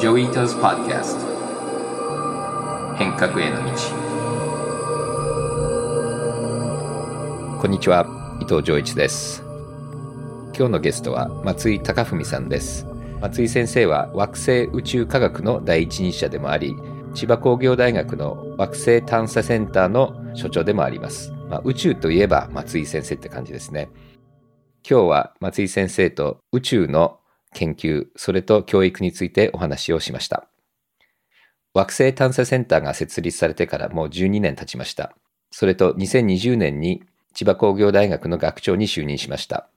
Joi Ito's Podcast 変革への道。こんにちは。伊藤穰一です。今日のゲストは松井孝典さんです。松井先生は惑星宇宙科学の第一人者でもあり千葉工業大学の惑星探査センターの所長でもあります、まあ、宇宙といえば松井先生って感じですね。今日は松井先生と宇宙の研究、それと教育についてお話をしました。惑星探査センターが設立されてからもう12年経ちました。それと2020年に千葉工業大学の学長に就任しました。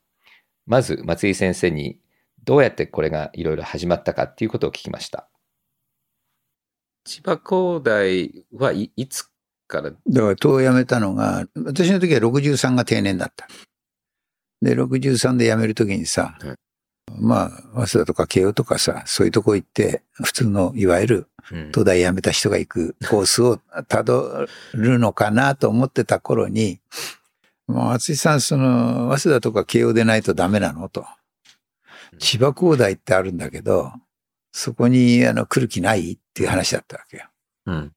まず松井先生にどうやってこれがいろいろ始まったかっていうことを聞きました。千葉工大はいいつから？だから党を辞めたのが、私の時は63が定年だった。で、63で辞める時にさ、はい、まあ、早稲田とか慶応とかさ、そういうとこ行って、普通の、いわゆる、東大辞めた人が行くコースをたどるのかなと思ってた頃に、もう松井さん、その、早稲田とか慶応でないとダメなの？と。千葉工大ってあるんだけど、そこに、あの、来る気ない？っていう話だったわけよ。うん。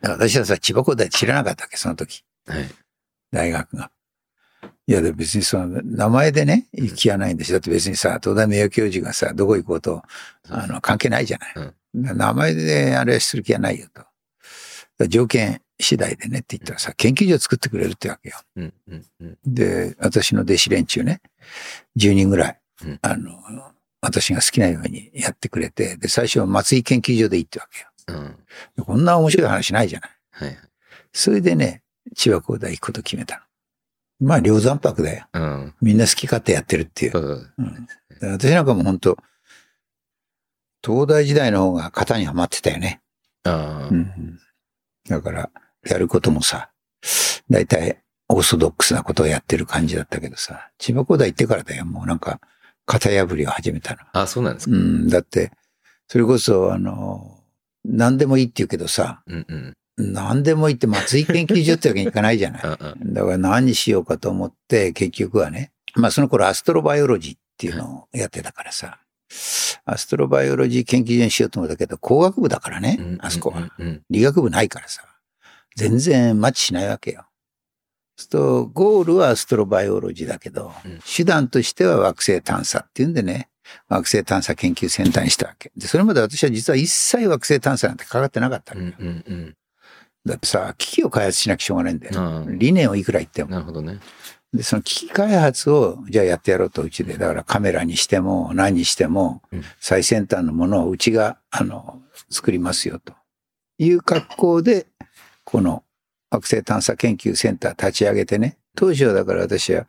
だから私はさ、千葉工大知らなかったわけ、その時。はい。大学が。いや、で別にその、名前でね、行きはないんですよ。だって別にさ、東大名誉教授がさ、どこ行こうと、あの、関係ないじゃない。うん、名前であれはする気はないよと。条件次第でねって言ったらさ、研究所作ってくれるってわけよ。うんうんうん、で、私の弟子連中ね、10人ぐらい、うん、あの、私が好きなようにやってくれて、で、最初は松井研究所でいいってわけよ。うん、こんな面白い話ないじゃない。はい、それでね、千葉工大行くこと決めたの。まあ、量山泊だよ。うん、みんな好き勝手やってるっていう。うん、私なんかも本当東大時代の方が型にはまってたよね。うん、だから、やることもさ、大体オーソドックスなことをやってる感じだったけどさ、千葉工大行ってからだよ、もうなんか、型破りを始めたの。あ、そうなんですか。うん、だって、それこそ、あの、何でもいいって言うけどさ、うんうん、何でも言って松井 研究所ってわけにいかないじゃない。だから何にしようかと思って、結局はね、まあその頃アストロバイオロジーっていうのをやってたからさ、アストロバイオロジー研究所にしようと思ったけど、工学部だからね、あそこは。理学部ないからさ、全然マッチしないわけよ。すと、ゴールはアストロバイオロジーだけど、手段としては惑星探査っていうんでね、惑星探査研究センターにしたわけ。で、それまで私は実は一切惑星探査なんてかかってなかったわけよ。うんうんうんだってさ、機器を開発しなきゃしょうがないんだよ。理念をいくら言っても。なるほどね。で、その機器開発を、じゃあやってやろうと、うちで。だからカメラにしても、何にしても、最先端のものをうちが、あの、作りますよ、という格好で、この惑星探査研究センター立ち上げてね。当時はだから私は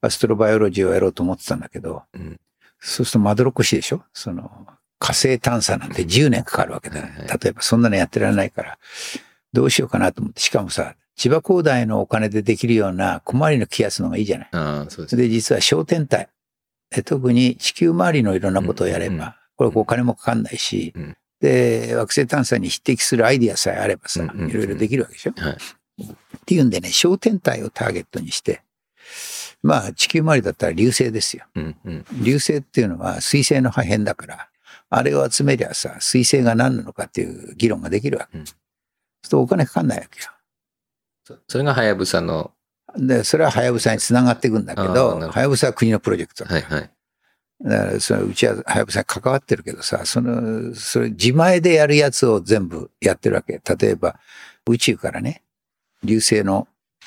アストロバイオロジーをやろうと思ってたんだけど、うん、そうするとまどろっこしいでしょ？その、火星探査なんて10年かかるわけだ、ね。例えばそんなのやってられないから、どうしようかなと思って、しかもさ、千葉工大のお金でできるような小回りの気圧の方がいいじゃない。あそうです。で、実は小天体。特に地球周りのいろんなことをやれば、うんうん、これお金もかかんないし、うん、で、惑星探査に匹敵するアイディアさえあればさ、いろいろできるわけでしょ、はい、っていうんでね、小天体をターゲットにして、まあ地球周りだったら流星ですよ。うんうん、流星っていうのは水星の破片だから、あれを集めりゃさ、水星が何なのかっていう議論ができるわけ。うんするとお金かかんないわけよ。それがはやぶさの。で、それははやぶさにつながっていくんだけど、はやぶさは国のプロジェクトだ。はいはい。だからそのうちははやぶさに関わってるけどさ、その、それ自前でやるやつを全部やってるわけ。例えば、宇宙からね、流星の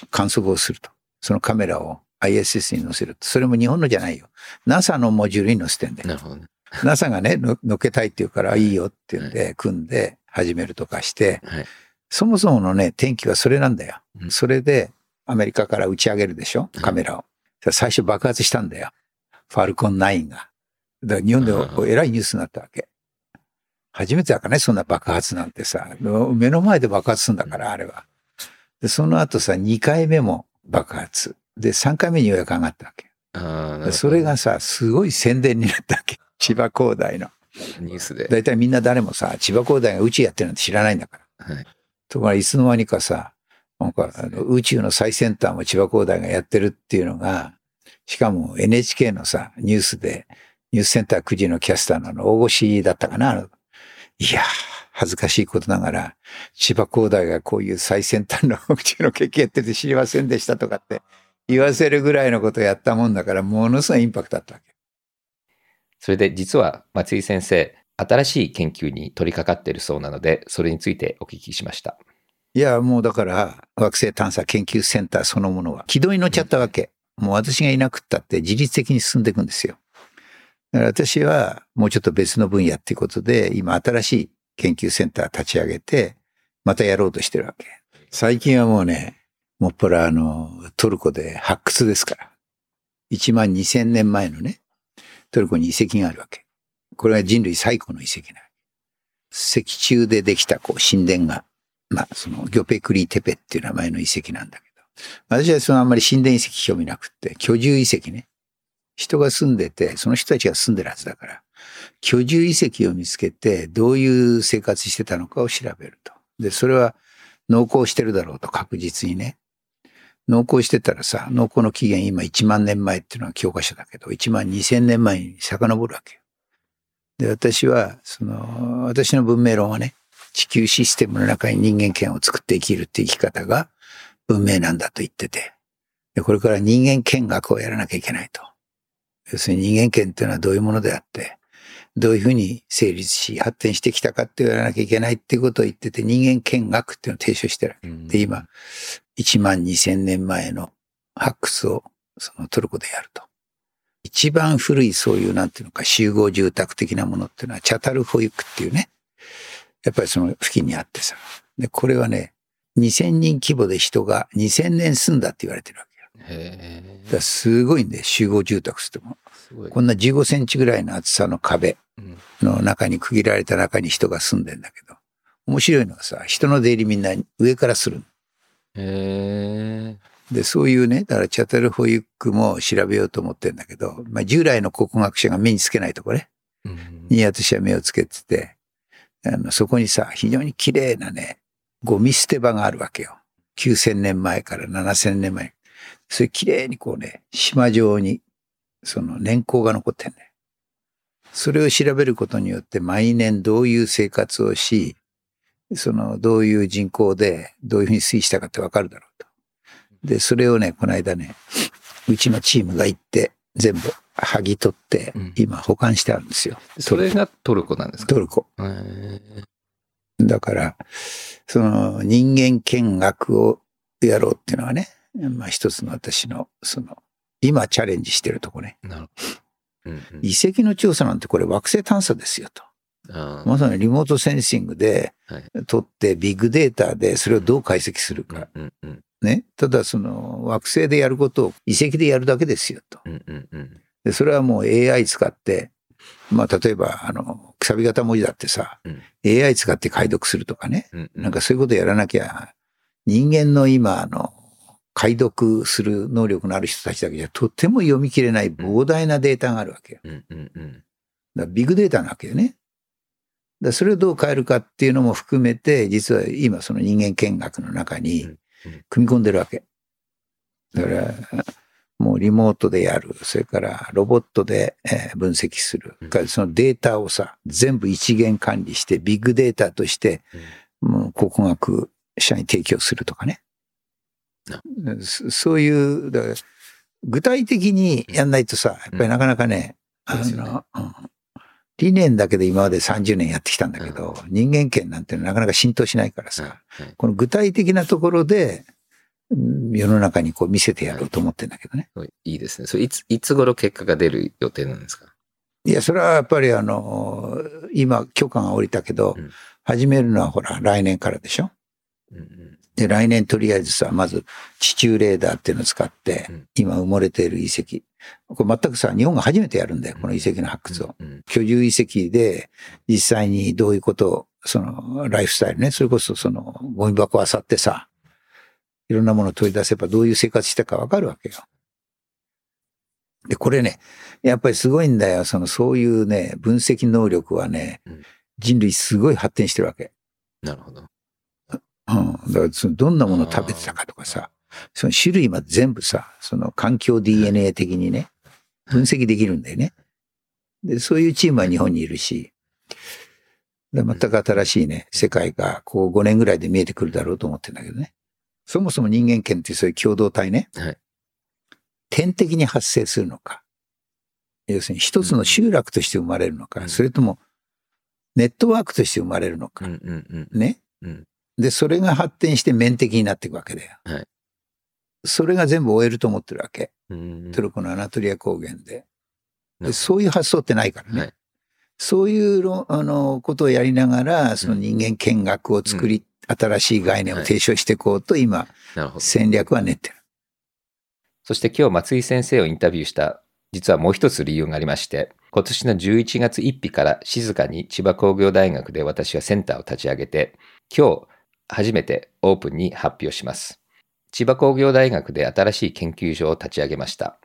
観測をすると。そのカメラを ISS に載せると。それも日本のじゃないよ。NASA のモジュールに載せてんだよ。なるほどね。NASA がね、のけたいって言うから、いいよって言うんで、組んで始めるとかして、はいそもそものね、天気はそれなんだよ。うん、それで、アメリカから打ち上げるでしょ？カメラを。最初爆発したんだよ。ファルコン9が。だから日本でえらいニュースになったわけ。初めてだからね、そんな爆発なんてさ。目の前で爆発するんだから、あれは。で、その後さ、2回目も爆発。で、3回目にようやく上がったわけ。それがさ、すごい宣伝になったわけ。千葉工大の。ニュースで。だいたいみんな誰もさ、千葉工大が宇宙やってるなんて知らないんだから。はい。ところがいつの間にかさ、なんかあの宇宙の最先端も千葉工大がやってるっていうのが、しかも NHK のさ、ニュースで、ニュースセンター9時のキャスターの大越だったかな、いやー、恥ずかしいことながら、千葉工大がこういう最先端のうちの経験やってて知りませんでしたとかって言わせるぐらいのことをやったもんだから、ものすごいインパクトあったわけ。それで実は松井先生、新しい研究に取り掛かっているそうなので、それについてお聞きしました。いや、もうだから、惑星探査研究センターそのものは、軌道に乗っちゃったわけ。もう私がいなくったって自律的に進んでいくんですよ。だから私はもうちょっと別の分野っていうことで、今新しい研究センター立ち上げて、またやろうとしてるわけ。最近はもうね、もっぱらあの、トルコで発掘ですから。1万2000年前のね、トルコに遺跡があるわけ。これは人類最古の遺跡な石柱でできたこう神殿が、まあそのギョペクリテペっていう名前の遺跡なんだけど、私はそのあんまり神殿遺跡興味なくって、居住遺跡ね。人が住んでて、その人たちが住んでるはずだから、居住遺跡を見つけて、どういう生活してたのかを調べると。で、それは農耕してるだろうと確実にね。農耕してたらさ、農耕の起源今1万年前っていうのは教科書だけど、1万2000年前に遡るわけよ。で、私は、その、私の文明論はね、地球システムの中に人間権を作って生きるって生き方が文明なんだと言ってて、で、これから人間権学をやらなきゃいけないと。要するに人間権っていうのはどういうものであって、どういうふうに成立し発展してきたかって言わなきゃいけないっていうことを言ってて、人間権学っていうのを提唱してるわけ。で、今、1万2000年前の発掘をそのトルコでやると。一番古いそういうなんていうのか集合住宅的なものっていうのはチャタル保育っていうね、やっぱりその付近にあってさ。で、これはね、2000人規模で人が2000年住んだって言われてるわけよ。へだすごいんで、集合住宅っても。こんな15センチぐらいの厚さの壁の中に区切られた中に人が住んでんだけど、面白いのはさ、人の出入りみんな上からする。へで、そういうね、だからチャタルホイックも調べようと思ってんだけど、まあ従来の考古学者が目につけないとこね、に私は目をつけてて、あの、そこにさ、非常に綺麗なね、ゴミ捨て場があるわけよ。9000年前から7000年前。それ綺麗にこうね、島状に、その年功が残ってんね。それを調べることによって毎年どういう生活をし、そのどういう人口でどういうふうに推移したかってわかるだろうと。で、それをね、この間ね、うちのチームが行って全部剥ぎ取って、今保管してあるんですよ。うん、それがトルコなんですか？トルコ。だから、その人間見学をやろうっていうのはね、まあ一つの私の、その、今チャレンジしてるとこね。なるほど。うんうん、遺跡の調査なんてこれ惑星探査ですよと。まさにリモートセンシングで取ってビッグデータでそれをどう解析するか。うんうん、ね。ただその惑星でやることを遺跡でやるだけですよと。うんうんうん、でそれはもう AI 使って、まあ例えばあの、くさび型文字だってさ、うん、AI 使って解読するとかね、うんうん。なんかそういうことやらなきゃ、人間の今あの、解読する能力のある人たちだけじゃとっても読み切れない膨大なデータがあるわけよ。うんうんうん、だビッグデータなわけよね。だそれをどう変えるかっていうのも含めて、実は今その人間見学の中に組み込んでるわけ。だから、もうリモートでやる。それからロボットで分析する。そのデータをさ、全部一元管理して、ビッグデータとして、もう考古学者に提供するとかね。そういう、だから具体的にやんないとさ、やっぱりなかなかね、あの、理念だけで今まで30年やってきたんだけど、人間権なんてなかなか浸透しないからさ、この具体的なところで、世の中にこう見せてやろうと思ってんだけどね。いいですね。それいつ、いつ頃結果が出る予定なんですか？いや、それはやっぱりあの、今許可が下りたけど、うん、始めるのはほら、来年からでしょ、うんうん、で、来年とりあえずさ、まず地中レーダーっていうのを使って、今埋もれている遺跡。これ全くさ、日本が初めてやるんだよ、この遺跡の発掘を。居住遺跡で、実際にどういうことを、その、ライフスタイルね、それこそその、ゴミ箱を漁ってさ、いろんなものを取り出せばどういう生活したかわかるわけよ。で、これね、やっぱりすごいんだよ。その、そういうね、分析能力はね、人類すごい発展してるわけ。なるほど。うん。だからそのどんなものを食べてたかとかさ、その種類まで全部さ、その環境 DNA 的にね、分析できるんだよね。で、そういうチームは日本にいるし、で全く新しいね、世界がこう5年ぐらいで見えてくるだろうと思ってるんだけどね。そもそも人間権ってそういう共同体ね、はい。点的に発生するのか、要するに一つの集落として生まれるのか、うん。それともネットワークとして生まれるのか、うんうん。ね。うんで、それが発展して面的になっていくわけだよ。はいそれが全部終えると思ってるわけ。うん。トルコのアナトリア高原で。なでそういう発想ってないからね。はいそういうろあのことをやりながら、その人間見学を作り、新しい概念を提唱していこうと今、なるほど。戦略は練ってる。そして今日松井先生をインタビューした実はもう一つ理由がありまして、今年の11月1日から静かに千葉工業大学で私はセンターを立ち上げて、今日初めてオープンに発表します。千葉工業大学で新しい研究所を立ち上げました。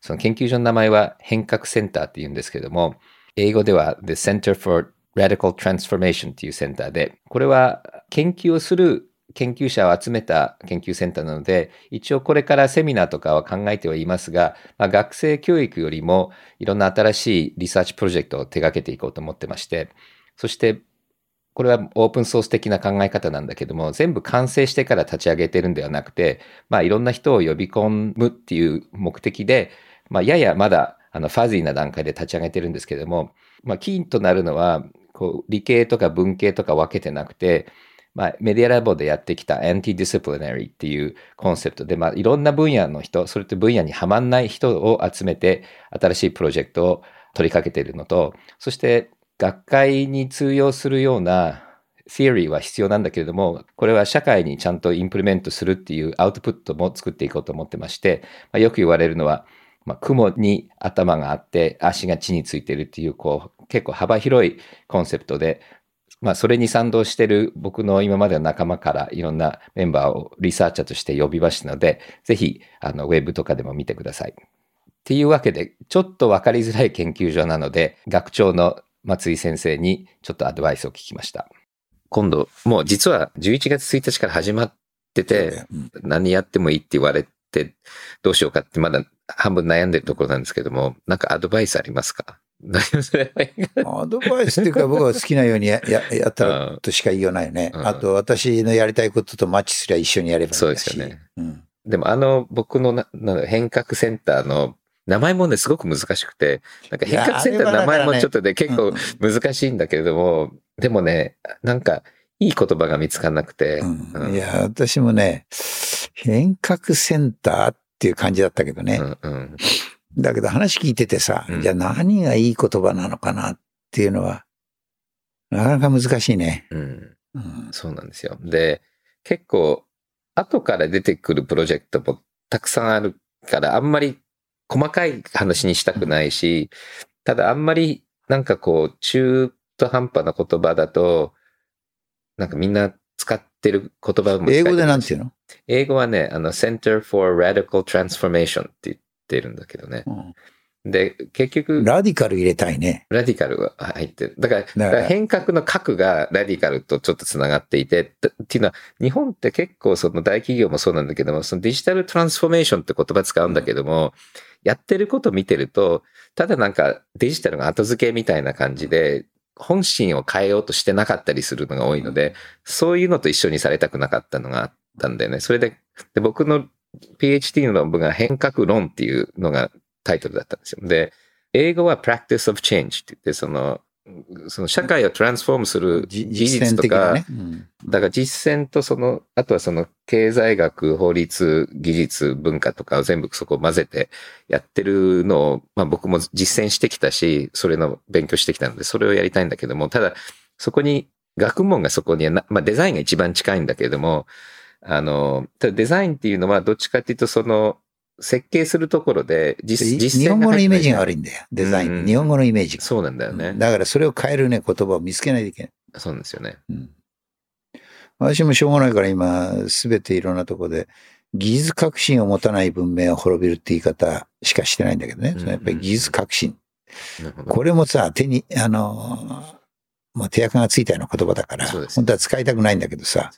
その研究所の名前は変革センターって言うんですけども、英語では The Center for Radical Transformation っていうセンターで、これは研究をする研究者を集めた研究センターなので、一応これからセミナーとかは考えてはいますが、まあ、学生教育よりもいろんな新しいリサーチプロジェクトを手掛けていこうと思ってまして、そしてこれはオープンソース的な考え方なんだけども、全部完成してから立ち上げてるんではなくて、まあいろんな人を呼び込むっていう目的で、まあややまだあのファジーな段階で立ち上げてるんですけども、まあキーとなるのは、こう理系とか文系とか分けてなくて、まあ、メディアラボでやってきた anti-disciplinary っていうコンセプトで、まあ、いろんな分野の人、それと分野にはまんない人を集めて、新しいプロジェクトを取り掛けているのと、そして学会に通用するような theory は必要なんだけれども、これは社会にちゃんとインプリメントするっていうアウトプットも作っていこうと思ってまして、まあ、よく言われるのは、まあ、雲に頭があって足が地についてるっていう、こう、結構幅広いコンセプトで、まあ、それに賛同してる僕の今までの仲間からいろんなメンバーをリサーチャーとして呼びましたので、ぜひ、あの、ウェブとかでも見てください。っていうわけで、ちょっとわかりづらい研究所なので、学長の松井先生にちょっとアドバイスを聞きました。今度、もう実は11月1日から始まってて、うん何やってもいいって言われて、どうしようかってまだ半分悩んでるところなんですけども、なんかアドバイスありますか？何をすればいいかアドバイスっていうか僕は好きなようにやや やったらとしか言いようないよね。うんあと私のやりたいこととマッチすりゃ一緒にやればいい。そうですよね。うん。でもあの僕のなな変革センターの名前もね、すごく難しくて、なんか変革センターの名前もちょっとね、結構難しいんだけれども、でもね、なんかいい言葉が見つからなくて、うん。うん。いや、私もね、変革センターっていう感じだったけどね。うんうん。だけど話聞いててさ、うん。じゃあ何がいい言葉なのかなっていうのは、なかなか難しいね。うん。うん。そうなんですよ。で、結構、後から出てくるプロジェクトもたくさんあるから、あんまり細かい話にしたくないし、ただあんまりなんかこう、中途半端な言葉だと、なんかみんな使ってる言葉も英語でなんていうの、英語はね、あの、Center for Radical Transformation って言ってるんだけどね。うんで、結局、ラディカル入れたいね。ラディカルが入ってる。だから、から変革の核がラディカルとちょっとつながっていて、だっていうのは、日本って結構その大企業もそうなんだけども、そのデジタルトランスフォーメーションって言葉使うんだけども、やってること見てると、ただなんかデジタルが後付けみたいな感じで、本心を変えようとしてなかったりするのが多いので、そういうのと一緒にされたくなかったのがあったんだよね。それで、で僕の PhD の論文が変革論っていうのがタイトルだったんですよ。で、英語は practice of change って言って、その、その社会をトランスフォームするじ技術とか、だから実践とその、あとはその経済学、法律、技術、文化とかを全部そこを混ぜてやってるのを、まあ僕も実践してきたし、それの勉強してきたので、それをやりたいんだけども、ただそこに、学問がそこにはな、まあデザインが一番近いんだけれども、あの、ただデザインっていうのはどっちかっていうとその、設計するところで実、で実践日本語のイメージがあ悪いんだよ。デザイン。うんうん日本語のイメージが。そうなんだよね。うんだからそれを変えるね、言葉を見つけないといけない。そうなんですよね。うん私もしょうがないから今、すべていろんなとこで、技術革新を持たない文明は滅びるって言い方しかしてないんだけどね。うんそのやっぱり技術革新。これもさ、手に、あの、もう手垢がついたような言葉だから、そうです本当は使いたくないんだけどさ、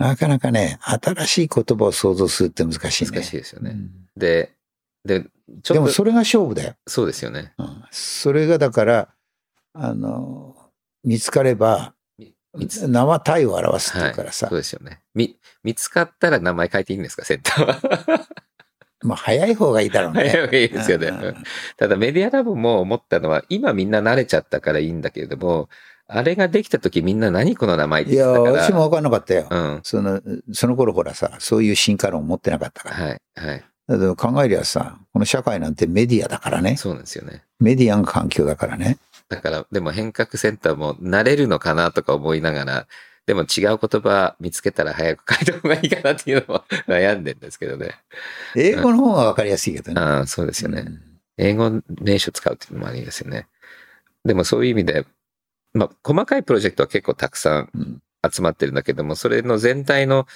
なかなかね、新しい言葉を想像するって難しいね。難しいですよね。うんで、で、ちょっと、でもそれが勝負だよ。そうですよね。うんそれがだから、あの、見つかれば、名は体を表すっていうからさ、そうですよね。み、見つかったら名前変えていいんですか、センターは。まあ早い方がいいだろうね。早い方がいいですよね。ただメディアラボも思ったのは、今みんな慣れちゃったからいいんだけれども、あれができた時みんな何この名前っていや、言ってたから。私も分かんなかったよ。うん。その、その頃ほらさ、そういう進化論を持ってなかったから。はい、はい。だけど考えりゃさ、この社会なんてメディアだからね。そうなんですよね。メディアが環境だからね。だから、でも変革センターも慣れるのかなとか思いながら、でも違う言葉見つけたら早く書いた方がいいかなっていうのも悩んでるんですけどね。英語の方が分かりやすいけどね。ああ、そうですよね。うん英語名詞を使うっていうのもありですよね。でもそういう意味で、まあ、細かいプロジェクトは結構たくさんうん集まってるんだけども、それの全体の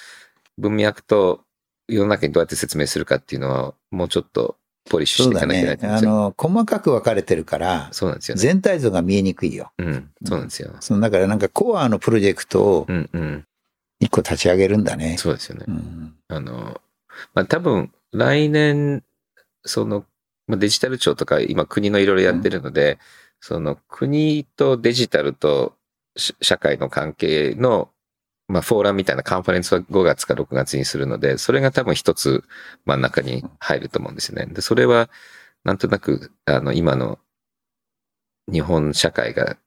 文脈と世の中にどうやって説明するかっていうのは、もうちょっとポリッシュしていかなきゃいけないね。と思うんですよ。あの、細かく分かれてるから、そうなんですよね。全体像が見えにくいよ。うん、そうなんですよ。そのだからなんかコアのプロジェクトをうんうん。一個立ち上げるんだね。そうですよねう。んあの、まあ、多分来年、その、まあ、デジタル庁とか今国のいろいろやってるので、その国とデジタルと社会の関係の、まあ、フォーラムみたいなカンファレンスは5月か6月にするので、それが多分一つ真ん中に入ると思うんですよね。で、それはなんとなく、あの、今の日本社会が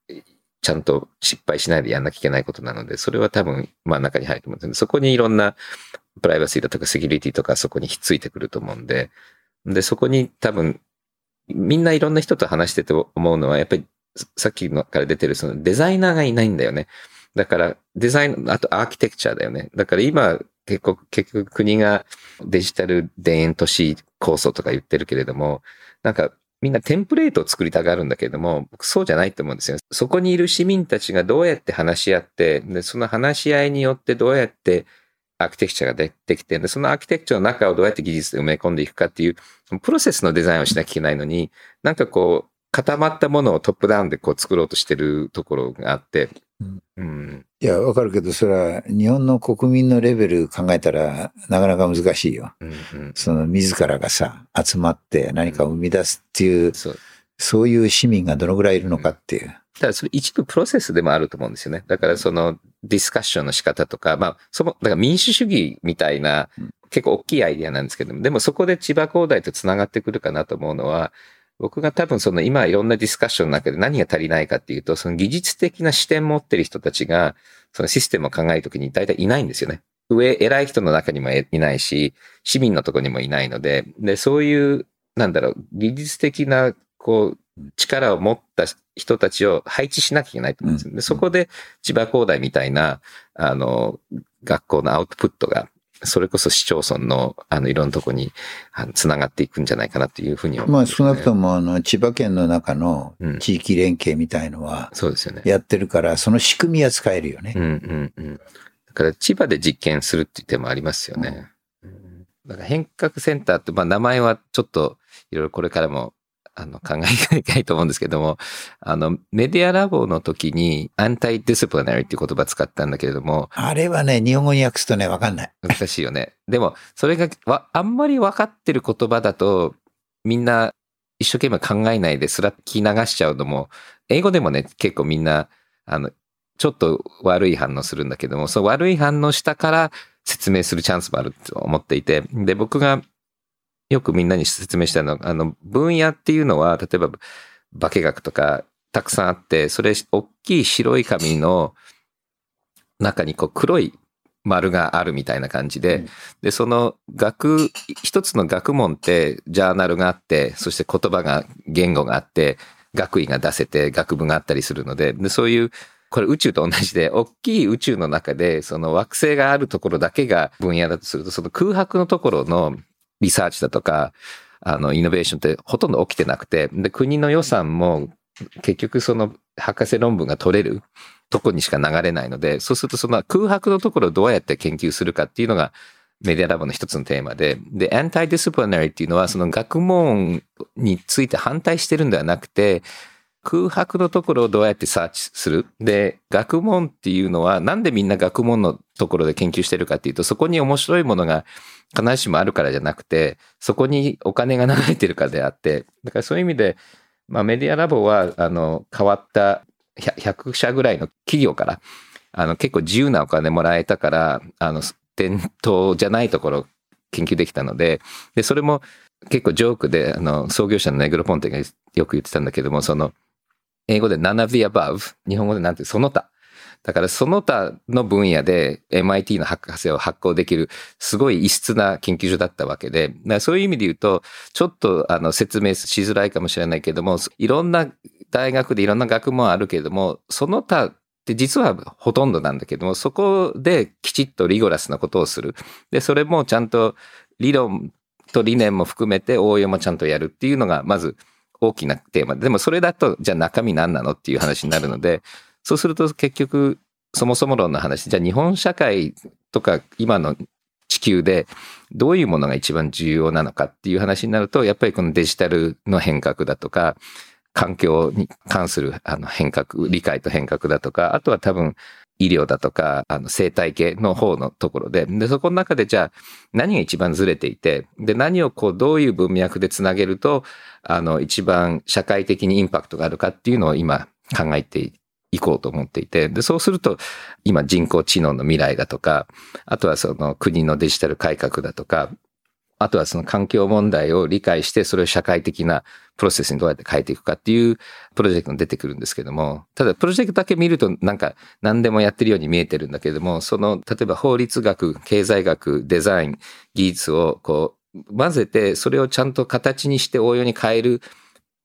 ちゃんと失敗しないでやんなきゃいけないことなので、それは多分真ん中に入ると思うんですよね。そこにいろんなプライバシーだとかセキュリティとかそこにひっついてくると思うんで、で、そこに多分、みんないろんな人と話してて思うのは、やっぱりさっきのから出てるそのデザイナーがいないんだよね。だからデザイン、あとアーキテクチャだよね。だから今結構、結局国がデジタル田園都市構想とか言ってるけれども、なんかみんなテンプレートを作りたがるんだけれども、僕そうじゃないと思うんですよ。そこにいる市民たちがどうやって話し合って、で、その話し合いによってどうやってアーキテクチャが出てきて、で、そのアーキテクチャの中をどうやって技術で埋め込んでいくかっていう、プロセスのデザインをしなきゃいけないのに、なんかこう、固まったものをトップダウンでこう作ろうとしてるところがあって、うんうん、いや、わかるけど、それは日本の国民のレベル考えたらなかなか難しいよ。うん、うん。その自らがさ、集まって何かを生み出すっていう、そう。そういう市民がどのぐらいいるのかっていう。ただそれ一部プロセスでもあると思うんですよね。だからそのディスカッションの仕方とか、まあ、その、だから民主主義みたいなうん結構大きいアイディアなんですけども、でもそこで千葉工大と繋がってくるかなと思うのは、僕が多分その今いろんなディスカッションの中で何が足りないかっていうと、その技術的な視点持ってる人たちが、そのシステムを考えるときに大体いないんですよね。上、偉い人の中にもいないし、市民のところにもいないので、で、そういう、なんだろう、技術的な、こう、力を持った人たちを配置しなきゃいけないと思うんですよ。うんでそこで千葉工大みたいな、あの、学校のアウトプットが、それこそ市町村の、あの、いろんなとこに、あの、つながっていくんじゃないかなっていうふうに思うんまあ少なくともあの千葉県の中のうん地域連携みたいのはそうですよね。やってるから、その仕組みは使えるよねう。んうんうん。だから千葉で実験するっていう手もありますよね。うんだから変革センターって、まあ名前はちょっといろいろこれからもあの考えなきゃいと思うんですけども、あのメディアラボの時に antidisciplinary っていう言葉使ったんだけれども、あれはね、日本語に訳すとね、わかんない。難しいよね。でもそれがわあんまり分かってる言葉だとみんな一生懸命考えないですら聞き流しちゃうのも、英語でもね、結構みんな、あの、ちょっと悪い反応するんだけども、そう悪い反応したから説明するチャンスもあると思っていて、で、僕がよくみんなに説明したのは、あの、分野っていうのは、例えば化学とかたくさんあって、それ、大きい白い紙の中にこう黒い丸があるみたいな感じで、うん。で、その学、一つの学問ってジャーナルがあって、そして言葉が、言語があって、学位が出せて、学部があったりするので、でそういう、これ宇宙と同じで、大きい宇宙の中で、その惑星があるところだけが分野だとすると、その空白のところのリサーチだとか、あの、イノベーションってほとんど起きてなくて、で、国の予算も結局その博士論文が取れるとこにしか流れないので、そうするとその空白のところをどうやって研究するかっていうのがメディアラボの一つのテーマで、で、 antidisciplinary っていうのはその学問について反対してるんではなくて、空白のところをどうやってサーチする？で、学問っていうのはなんでみんな学問のところで研究してるかっていうと、そこに面白いものが必ずしもあるからじゃなくて、そこにお金が流れてるかであって、だからそういう意味で、まあメディアラボは、あの、変わった100社ぐらいの企業から、あの、結構自由なお金もらえたから、あの、伝統じゃないところ研究できたので、で、それも結構ジョークで、あの、創業者のネグロポンテがよく言ってたんだけども、その、英語で none of the above、日本語でなんてその他。だからその他の分野で MIT の博士を発行できるすごい異質な研究所だったわけで、そういう意味で言うと、ちょっとあの説明しづらいかもしれないけども、いろんな大学でいろんな学問あるけれども、その他って実はほとんどなんだけども、そこできちっとリゴラスなことをする。で、それもちゃんと理論と理念も含めて応用もちゃんとやるっていうのが、まず大きなテーマで。でもそれだと、じゃあ中身何なのっていう話になるので、そうすると結局、そもそも論の話、じゃあ日本社会とか今の地球でどういうものが一番重要なのかっていう話になると、やっぱりこのデジタルの変革だとか、環境に関するあの変革、理解と変革だとか、あとは多分医療だとか、あの生態系の方のところで、で、そこの中でじゃあ何が一番ずれていて、で、何をこうどういう文脈でつなげると、あの一番社会的にインパクトがあるかっていうのを今考えていこうと思っていて、で、そうすると今人工知能の未来だとか、あとはその国のデジタル改革だとか、あとはその環境問題を理解して、それを社会的なプロセスにどうやって変えていくかっていうプロジェクトが出てくるんですけども、ただプロジェクトだけ見るとなんか何でもやってるように見えてるんだけども、その、例えば法律学、経済学、デザイン、技術をこう混ぜて、それをちゃんと形にして応用に変える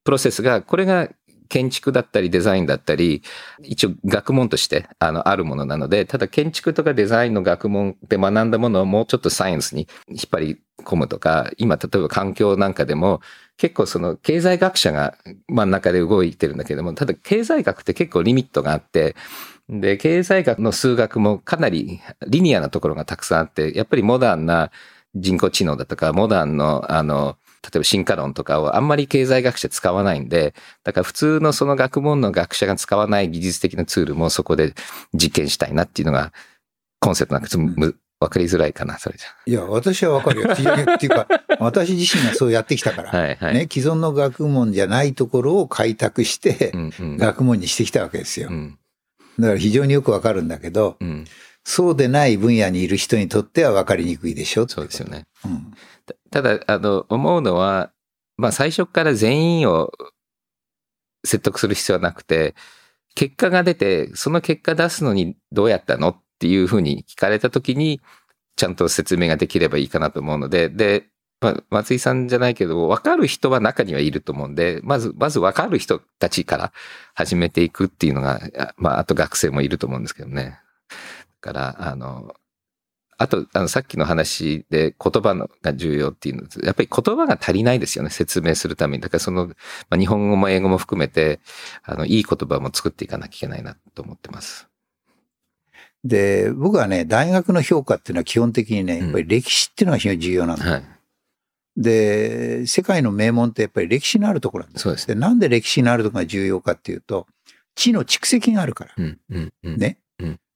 プロセスが、これが建築だったりデザインだったり、一応学問としてあのあるものなので、ただ建築とかデザインの学問で学んだものをもうちょっとサイエンスに引っ張り込むとか、今例えば環境なんかでも結構その経済学者が真ん中で動いてるんだけども、ただ経済学って結構リミットがあって、で、経済学の数学もかなりリニアなところがたくさんあって、やっぱりモダンな人工知能だとか、モダンのあの、例えば進化論とかをあんまり経済学者使わないんで、だから普通のその学問の学者が使わない技術的なツールもそこで実験したいなっていうのがコンセプトなんです。わかりづらいかな、それじゃ。いや、私はわかるよ。っていうか、私自身がそうやってきたから、はいはい、ね、既存の学問じゃないところを開拓して、学問にしてきたわけですよ。うん、だから非常によくわかるんだけど、うん、そうでない分野にいる人にとってはわかりにくいでしょそうですよね。うん、ただ、あの、思うのは、まあ最初から全員を説得する必要はなくて、結果が出て、その結果出すのにどうやったのっていうふうに聞かれたときに、ちゃんと説明ができればいいかなと思うので、で、まあ、松井さんじゃないけど、わかる人は中にはいると思うんで、まず、まずわかる人たちから始めていくっていうのが、まあ、あと学生もいると思うんですけどね。だから、あの、あと、あの、さっきの話で言葉のが重要っていうのやっぱり言葉が足りないですよね、説明するために。だからその、まあ、日本語も英語も含めて、あの、いい言葉も作っていかなきゃいけないなと思ってます。で、僕はね、大学の評価っていうのは基本的にね、やっぱり歴史っていうのが非常に重要なんだ。うんはい、で、世界の名門ってやっぱり歴史のあるところなんです。そうです。で、なんで歴史のあるところが重要かっていうと、地の蓄積があるから。うんうんうん、ね。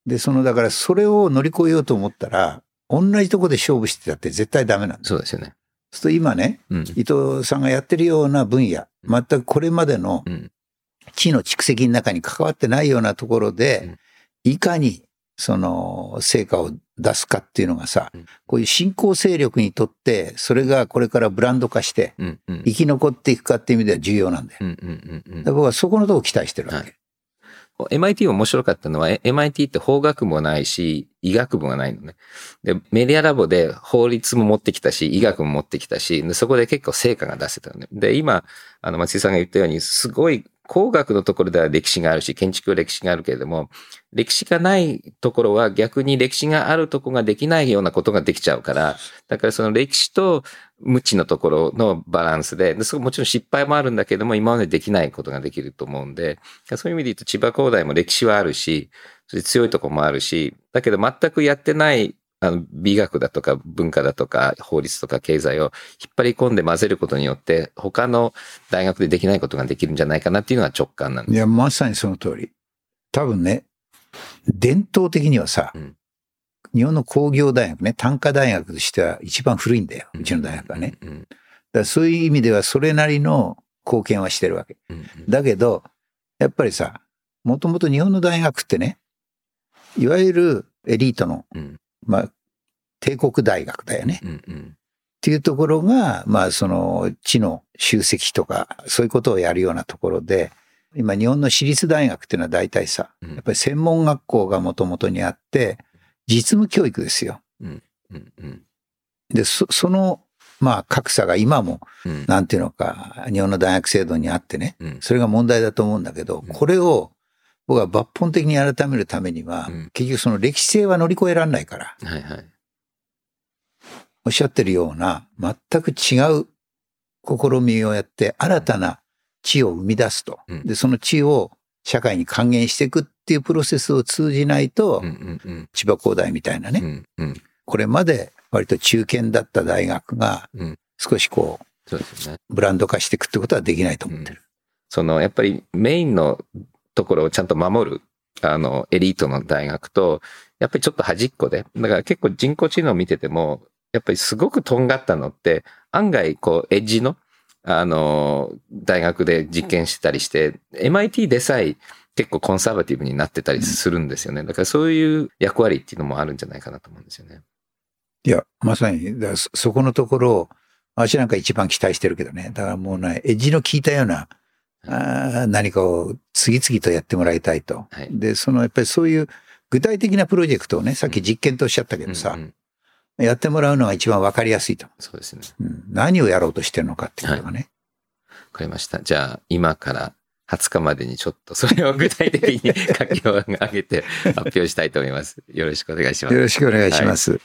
で、その、だからそれを乗り越えようと思ったら、同じとこで勝負してたって絶対ダメなんそうですよね。そうすると今ね、うん、伊藤さんがやってるような分野、全くこれまでの地の蓄積の中に関わってないようなところで、いかにその成果を出すかっていうのがさ、こういう新興勢力にとって、それがこれからブランド化して、生き残っていくかっていう意味では重要なんだよ。僕はそこのとこ期待してるわけ。MIT 面白かったのは、MIT って法学部もないし、医学部がないのね。で、メディアラボで法律も持ってきたし、医学も持ってきたし、そこで結構成果が出せたのね。で、今、あの、松井さんが言ったように、すごい工学のところでは歴史があるし、建築は歴史があるけれども、歴史がないところは逆に歴史があるとこができないようなことができちゃうから、だからその歴史と無知のところのバランスで、でそこもちろん失敗もあるんだけども、今までできないことができると思うんで、そういう意味で言うと千葉工大も歴史はあるし、強いとこもあるし、だけど全くやってないあの、美学だとか文化だとか法律とか経済を引っ張り込んで混ぜることによって、他の大学でできないことができるんじゃないかなっていうのが直感なんです。いや、まさにその通り。多分ね、伝統的にはさ、うん、日本の工業大学ね、単科大学としては一番古いんだよ。うちの大学はね。うんうん、だからそういう意味ではそれなりの貢献はしてるわけ。うんうん、だけど、やっぱりさ、もともと日本の大学ってね、いわゆるエリートの、うんまあ、帝国大学だよね。うんうん。っていうところが、まあ、その、地の集積とか、そういうことをやるようなところで、今、日本の私立大学っていうのは大体さ、うん。やっぱり専門学校がもともとにあって、実務教育ですよ。うんうん。で、そその、まあ、格差が今も、うん。なんていうのか、日本の大学制度にあってね、うん。それが問題だと思うんだけど、うん。これを僕は抜本的に改めるためには、うん。結局その歴史性は乗り越えられないから、はいはい。おっしゃってるような、全く違う試みをやって、新たな地を生み出すと。うん。で、その地を社会に還元していくっていうプロセスを通じないと、うんうんうん。千葉工大みたいなね、うんうん。これまで割と中堅だった大学がうん、少しこそうですよね。う、ブランド化していくってことはできないと思ってる。そのやっぱりメインのところをちゃんと守るあのエリートの大学とやっぱりちょっと端っこでだから結構人工知能を見ててもやっぱりすごくとんがったのって案外こうエッジのあの大学で実験してたりして MIT でさえ結構コンサバティブになってたりするんですよねだからそういう役割っていうのもあるんじゃないかなと思うんですよね。いや、まさに、だそそこのところを、私なんか一番期待してるけどね。だからもうね、エッジの効いたような、あー何かを次々とやってもらいたいと。はいで、そのやっぱりそういう具体的なプロジェクトをね、さっき実験とおっしゃったけどさ、うんうんやってもらうのが一番わかりやすいと。そうですね。うん何をやろうとしてるのかっていうことがね。わかりました。じゃあ、今から20日までにちょっとそれを具体的に書きを上げて 発表したいと思います。よろしくお願いします。よろしくお願いします。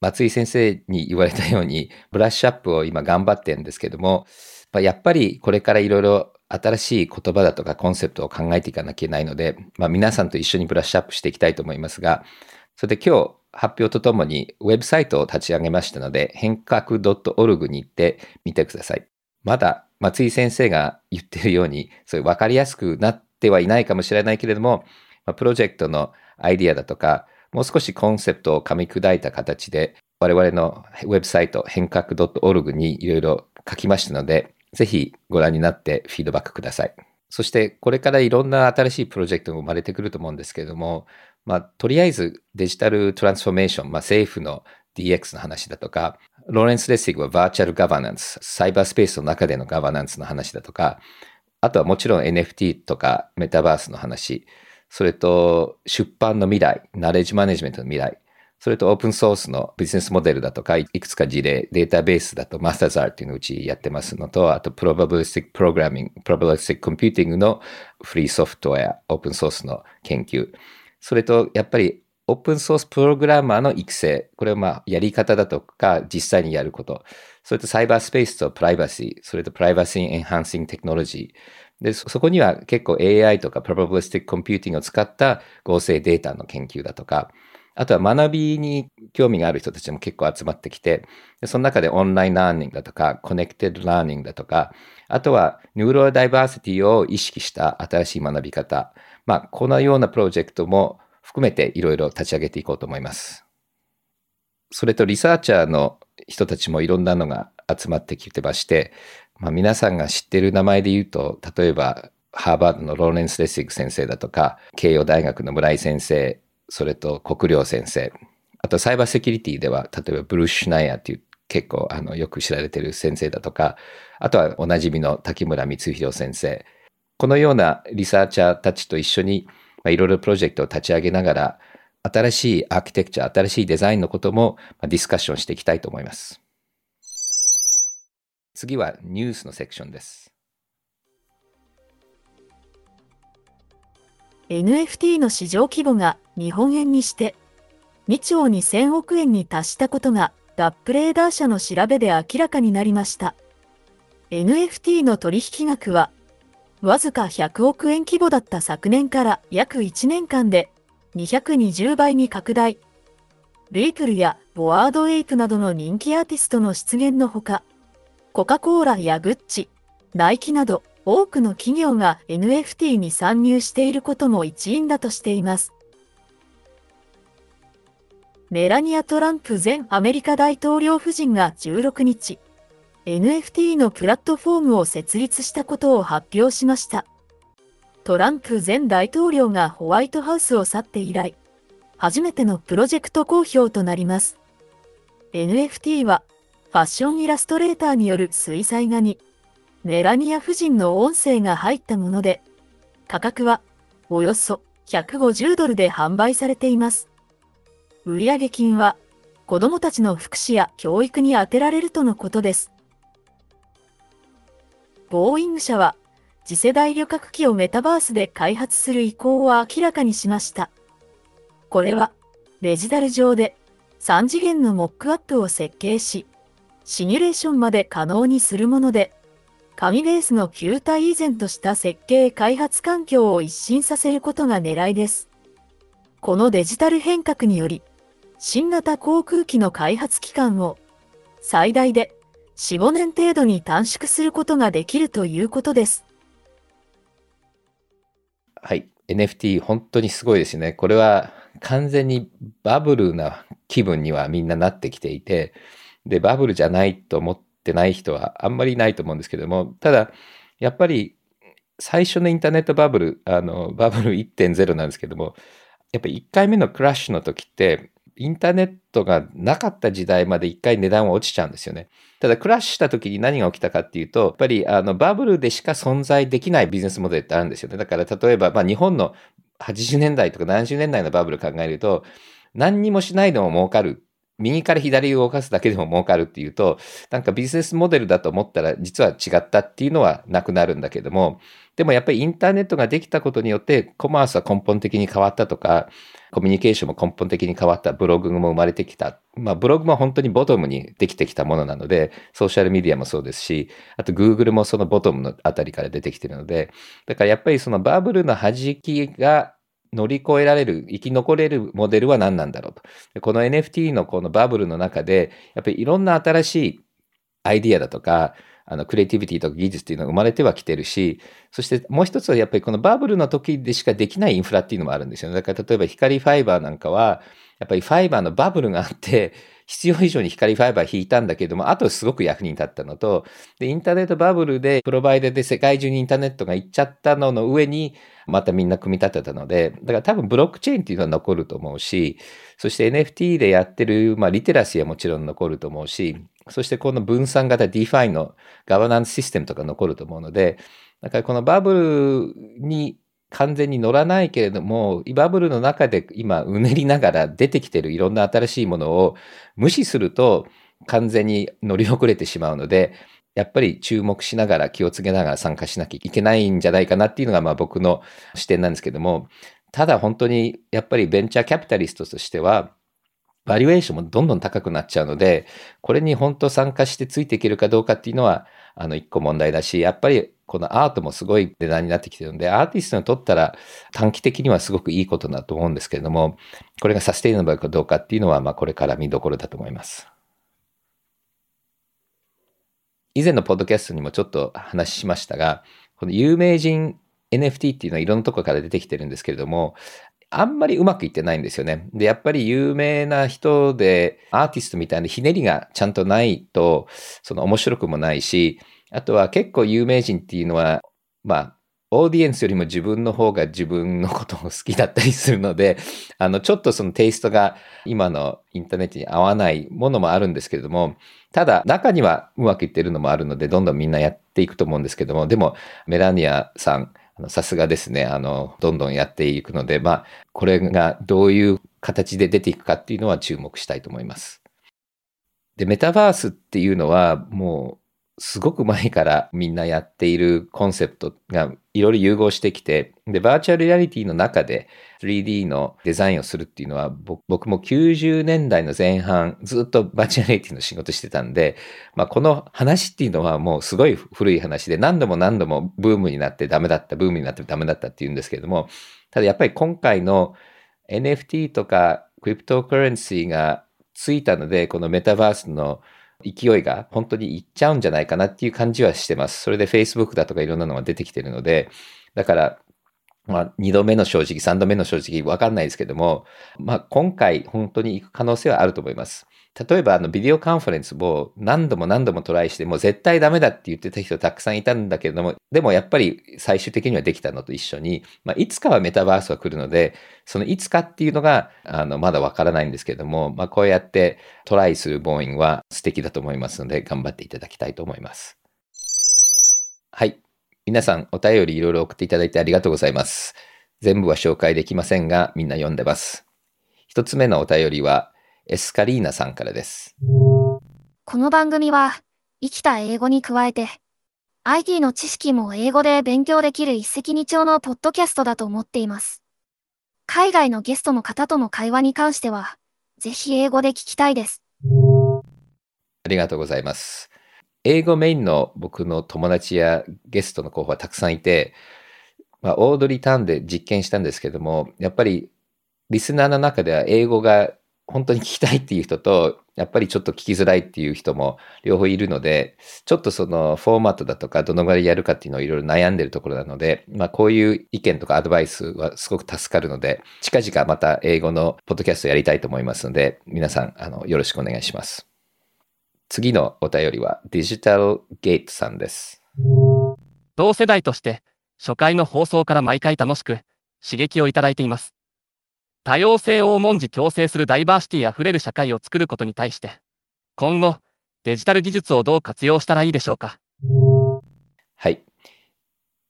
松井先生に言われたように、ブラッシュアップを今頑張ってるんですけども、まあやっぱりこれからいろいろ新しい言葉だとかコンセプトを考えていかなきゃいけないので、まあ、皆さんと一緒にブラッシュアップしていきたいと思いますが、それで今日発表とともにウェブサイトを立ち上げましたので、変革 .org に行ってみてください。まだ松井先生が言ってるように、そういう分かりやすくなってはいないかもしれないけれども、まあプロジェクトのアイディアだとか、もう少しコンセプトを噛み砕いた形で、我々のウェブサイト変革 .org にいろいろ書きましたので、ぜひご覧になってフィードバックください。そしてこれからいろんな新しいプロジェクトが生まれてくると思うんですけれども、まあ、とりあえずデジタルトランスフォーメーション、まあ、政府の DX の話だとか、ローレンス・レッシグはバーチャルガバナンス、サイバースペースの中でのガバナンスの話だとか、あとはもちろん NFT とかメタバースの話、それと出版の未来、ナレッジマネジメントの未来、それとオープンソースのビジネスモデルだとか、いくつか事例、データベースだとマスターザーっていうのをうちやってますのと、あと probabilistic programming、 probabilistic computing のフリーソフトウェア、オープンソースの研究、それとやっぱりオープンソースプログラマーの育成、これはまあやり方だとか実際にやること、それとサイバースペースとプライバシー、それと privacy enhancing technology、で、そこには結構 AI とか Probabilistic Computing を使った合成データの研究だとか、あとは学びに興味がある人たちも結構集まってきて、その中で online learning だとか、 connected learning だとか、あとはニューロダイバーシティを意識した新しい学び方、まあ、このようなプロジェクトも含めていろいろ立ち上げていこうと思います。それとリサーチャーの人たちもいろんなのが集まってきてまして、まあ、皆さんが知ってる名前で言うと、例えばハーバードのローレンス・レッシッグ先生だとか、慶応大学の村井先生、それと国領先生、あとサイバーセキュリティでは、例えばブルーシュナイヤーっていう結構あのよく知られてる先生だとか、あとはおなじみの滝村光弘先生、このようなリサーチャーたちと一緒に、まあ、いろいろプロジェクトを立ち上げながら、新しいアーキテクチャ、新しいデザインのこともディスカッションしていきたいと思います。次はニュースのセクションです。NFT の市場規模が日本円にして2兆2000億円に達したことがダップレーダー社の調べで明らかになりました。NFT の取引額はわずか100億円規模だった昨年から約1年間で220倍に拡大。リープルやボワードエイプなどの人気アーティストの出現のほか、コカ・コーラやグッチ、ナイキなど多くの企業が NFT に参入していることも一因だとしています。メラニア・トランプ前アメリカ大統領夫人が16日、NFT のプラットフォームを設立したことを発表しました。トランプ前大統領がホワイトハウスを去って以来、初めてのプロジェクト公表となります。NFT は、ファッションイラストレーターによる水彩画に、メラニア夫人の音声が入ったもので、価格は、およそ150ドルで販売されています。売上金は、子供たちの福祉や教育に充てられるとのことです。ボーイング社は、次世代旅客機をメタバースで開発する意向を明らかにしました。これは、デジタル上で3次元のモックアップを設計し、シミュレーションまで可能にするもので、紙ベースの球体以前とした設計開発環境を一新させることが狙いです。このデジタル変革により、新型航空機の開発期間を最大で4、5年程度に短縮することができるということです。はい。NFT 本当にすごいですね。これは完全にバブルな気分にはみんななってきていて、で、バブルじゃないと思ってない人はあんまりいないと思うんですけども、ただ、やっぱり最初のインターネットバブル、あの、バブル1.0なんですけども、やっぱり1回目のクラッシュの時って、インターネットがなかった時代まで一回値段は落ちちゃうんですよね。ただクラッシュした時に何が起きたかっていうと、やっぱりあのバブルでしか存在できないビジネスモデルってあるんですよね。だから例えば、まあ、日本の80年代とか70年代のバブル考えると、何にもしないでも儲かる。右から左を動かすだけでも儲かるっていうと、なんかビジネスモデルだと思ったら実は違ったっていうのはなくなるんだけども、でもやっぱりインターネットができたことによってコマースは根本的に変わったとか、コミュニケーションも根本的に変わった、ブログも生まれてきた。まあ、ブログも本当にボトムにできてきたものなので、ソーシャルメディアもそうですし、あと Google もそのボトムのあたりから出てきてるので、だからやっぱりそのバブルの弾きが乗り越えられる、生き残れるモデルは何なんだろうと。この NFT のこのバブルの中で、やっぱりいろんな新しいアイディアだとか、あの、クリエイティビティとか技術っていうのが生まれてはきてるし、そしてもう一つはやっぱりこのバブルの時でしかできないインフラっていうのもあるんですよね。だから例えば光ファイバーなんかは、やっぱりファイバーのバブルがあって、必要以上に光ファイバー引いたんだけども、あとすごく役に立ったのと、で、インターネットバブルで、プロバイダーで世界中にインターネットが行っちゃったのの上に、またみんな組み立てたので、だから多分ブロックチェーンっていうのは残ると思うし、そして NFT でやってる、まあ、リテラシーはもちろん残ると思うし、そしてこの分散型 DeFi のガバナンスシステムとか残ると思うので、だからこのバブルに完全に乗らないけれども、バブルの中で今うねりながら出てきてるいろんな新しいものを無視すると完全に乗り遅れてしまうので、やっぱり注目しながら気をつけながら参加しなきゃいけないんじゃないかなっていうのがまあ僕の視点なんですけども、ただ本当にやっぱりベンチャーキャピタリストとしては、バリュエーションもどんどん高くなっちゃうので、これに本当参加してついていけるかどうかっていうのは、あの、一個問題だし、やっぱりこのアートもすごい値段になってきてるので、アーティストにとったら短期的にはすごくいいことだと思うんですけれども、これがサステイナブルかどうかっていうのは、まあこれから見どころだと思います。以前のポッドキャストにもちょっと話しましたが、この有名人 NFT っていうのはいろんなところから出てきてるんですけれども、あんまりうまくいってないんですよね。で、やっぱり有名な人で、アーティストみたいなひねりがちゃんとないと、その面白くもないし、あとは結構有名人っていうのは、まあ、オーディエンスよりも自分の方が自分のことを好きだったりするので、あの、ちょっとそのテイストが今のインターネットに合わないものもあるんですけれども、ただ中にはうまくいってるのもあるので、どんどんみんなやっていくと思うんですけども、でもメラニアさん、さすがですね、あの、どんどんやっていくので、まあ、これがどういう形で出ていくかっていうのは注目したいと思います。で、メタバースっていうのはもうすごく前からみんなやっているコンセプトがいろいろ融合してきて、で、バーチャルリアリティの中で 3D のデザインをするっていうのは、僕も90年代の前半、ずっとバーチャルリアリティの仕事してたんで、まあ、この話っていうのはもうすごい古い話で、何度も何度もブームになってダメだった、ブームになってダメだったっていうんですけれども、ただやっぱり今回の NFT とかクリプトカレンシーがついたので、このメタバースの勢いが本当にいっちゃうんじゃないかなっていう感じはしてます。それで Facebook だとかいろんなのが出てきてるので、だから、まあ、2度目の正直、3度目の正直、わかんないですけども、まあ、今回本当に行く可能性はあると思います。例えばあのビデオカンファレンスを何度も何度もトライしてもう絶対ダメだって言ってた人たくさんいたんだけれども、でもやっぱり最終的にはできたのと一緒に、まあ、いつかはメタバースは来るので、そのいつかっていうのがあのまだわからないんですけれども、まあ、こうやってトライするボーインは素敵だと思いますので頑張っていただきたいと思います。はい。皆さんお便りいろいろ送っていただいてありがとうございます。全部は紹介できませんがみんな読んでます。一つ目のお便りはエスカリーナさんからです。この番組は、生きた英語に加えて、IT の知識も英語で勉強できる一石二鳥のポッドキャストだと思っています。海外のゲストの方との会話に関しては、ぜひ英語で聞きたいです。ありがとうございます。英語メインの僕の友達やゲストの候補はたくさんいて、まあ、オードリーターンで実験したんですけども、やっぱりリスナーの中では英語が本当に聞きたいっていう人と、やっぱりちょっと聞きづらいっていう人も両方いるので、ちょっとそのフォーマットだとかどのぐらいやるかっていうのをいろいろ悩んでるところなので、まあこういう意見とかアドバイスはすごく助かるので、近々また英語のポッドキャストやりたいと思いますので、皆さんあのよろしくお願いします。次のお便りはデジタルゲートさんです。同世代として初回の放送から毎回楽しく刺激をいただいています。多様性を重んじ共生するダイバーシティあふれる社会を作ることに対して、今後、デジタル技術をどう活用したらいいでしょうか？はい。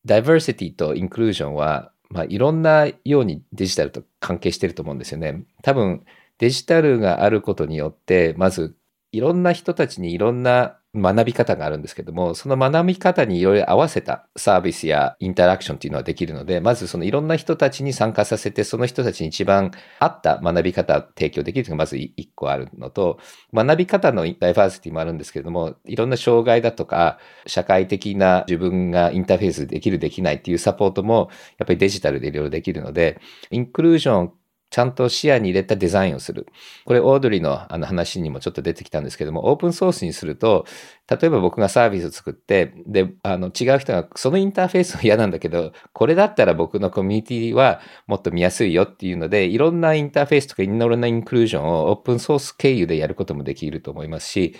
ダイバーシティとインクルージョンは、まあ、いろんなようにデジタルと関係していると思うんですよね。多分、デジタルがあることによって、まず、いろんな人たちにいろんな学び方があるんですけども、その学び方にいろいろ合わせたサービスやインタラクションっていうのはできるので、まずそのいろんな人たちに参加させて、その人たちに一番合った学び方を提供できるというのがまず一個あるのと、学び方のダイバーシティもあるんですけれども、いろんな障害だとか、社会的な自分がインターフェースできるできないっていうサポートも、やっぱりデジタルでいろいろできるので、インクルージョンちゃんと視野に入れたデザインをする。これ、オードリーのあの話にもちょっと出てきたんですけども、オープンソースにすると、例えば僕がサービスを作って、で、あの違う人がそのインターフェースは嫌なんだけど、これだったら僕のコミュニティはもっと見やすいよっていうので、いろんなインターフェースとかいろんなインクルージョンをオープンソース経由でやることもできると思いますし、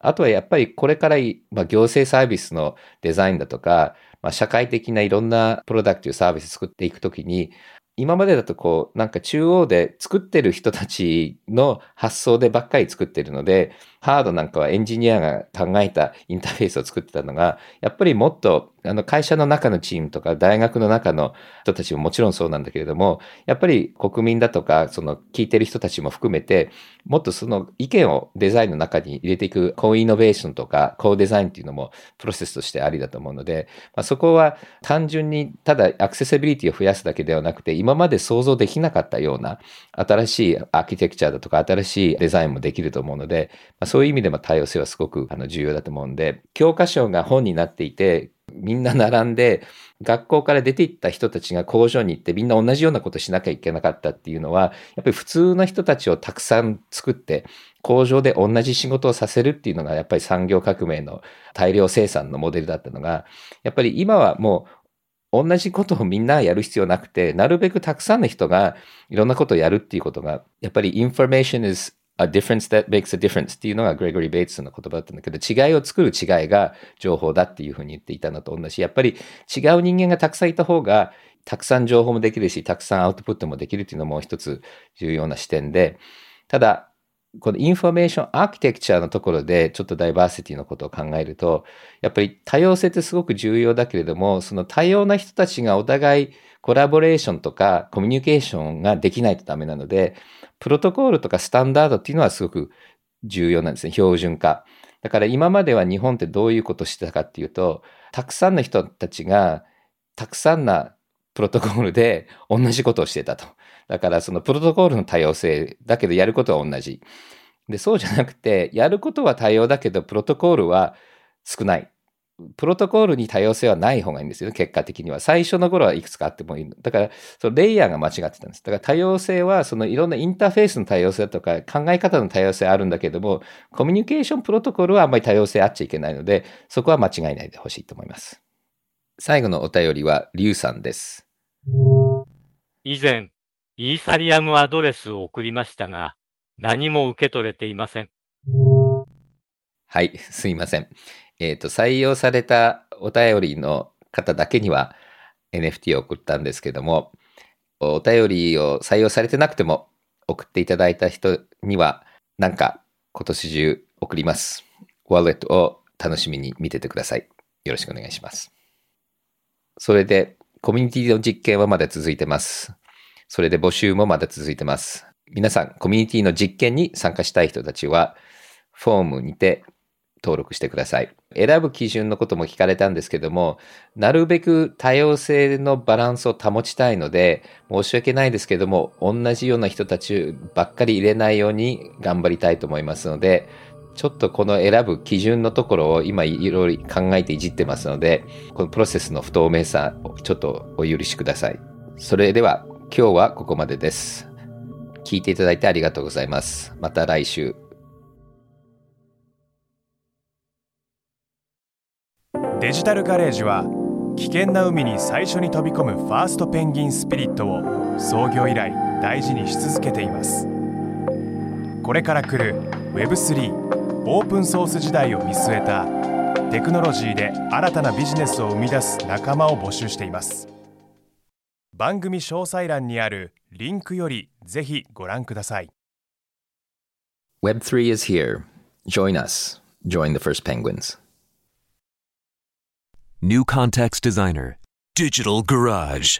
あとはやっぱりこれから、まあ、行政サービスのデザインだとか、まあ、社会的ないろんなプロダクトやサービス作っていくときに、今までだとこう、なんか中央で作ってる人たちの発想でばっかり作ってるので、ハードなんかはエンジニアが考えたインターフェースを作ってたのが、やっぱりもっとあの会社の中のチームとか大学の中の人たちももちろんそうなんだけれども、やっぱり国民だとか、その聞いてる人たちも含めて、もっとその意見をデザインの中に入れていくコーイノベーションとかコーデザインっていうのもプロセスとしてありだと思うので、まあ、そこは単純にただアクセシビリティを増やすだけではなくて、今まで想像できなかったような新しいアーキテクチャだとか新しいデザインもできると思うので、まあ、そういう意味でも多様性はすごくあの重要だと思うんで、教科書が本になっていて、みんな並んで、学校から出て行った人たちが工場に行ってみんな同じようなことしなきゃいけなかったっていうのは、やっぱり普通の人たちをたくさん作って、工場で同じ仕事をさせるっていうのがやっぱり産業革命の大量生産のモデルだったのが、やっぱり今はもう同じことをみんなやる必要なくて、なるべくたくさんの人がいろんなことをやるっていうことが、やっぱり information is a difference that makes a difference っていうのがグレゴリー・ベイツの言葉だったんだけど、違いを作る違いが情報だっていうふうに言っていたのと同じ。やっぱり違う人間がたくさんいた方が、たくさん情報もできるし、たくさんアウトプットもできるっていうのも一つ重要な視点で、ただ、この information architecture のところでちょっとダイバーシティのことを考えると、やっぱり多様性ってすごく重要だけれども、その多様な人たちがお互いコラボレーションとかコミュニケーションができないとダメなので、プロトコールとかスタンダードっていうのはすごく重要なんですね。標準化。だから今までは日本ってどういうことをしてたかっていうと、たくさんの人たちがたくさんなプロトコールで同じことをしてたと。だからそのプロトコールの多様性だけどやることは同じ。で、そうじゃなくて、やることは多様だけど、プロトコールは少ない。プロトコールに多様性はない方がいいんですよ、結果的には。最初の頃はいくつかあってもいい。だから、そのレイヤーが間違ってたんです。だから多様性は、そのいろんなインターフェースの多様性とか、考え方の多様性あるんだけども、コミュニケーションプロトコールはあんまり多様性あっちゃいけないので、そこは間違いないでほしいと思います。最後のお便りは、リュウさんです。以前、イーサリアムアドレスを送りましたが、何も受け取れていません。はい、すいません。えっ、ー、と、採用されたお便りの方だけには NFT を送ったんですけども、お便りを採用されてなくても送っていただいた人には、なんか今年中送ります。ワレットを楽しみに見ててください。よろしくお願いします。それで、コミュニティの実験はまだ続いてます。それで募集もまだ続いてます。皆さん、コミュニティの実験に参加したい人たちは、フォームにて登録してください。選ぶ基準のことも聞かれたんですけども、なるべく多様性のバランスを保ちたいので、申し訳ないですけども、同じような人たちばっかり入れないように頑張りたいと思いますので、ちょっとこの選ぶ基準のところを今いろいろ考えていじってますので、このプロセスの不透明さをちょっとお許しください。それでは今日はここまでです。聞いていただいてありがとうございます。また来週。デジタルガレージは危険な海に最初に飛び込むファーストペンギンスピリットを創業以来大事にし続けていますこれから来る Web3 オープンソース時代を見据えたテクノロジーで新たなビジネスを生み出す仲間を募集しています番組詳細欄にあるリンクよりぜひご覧ください Web3 is here. Join us. Join the first penguins. New Context Designer Digital Garage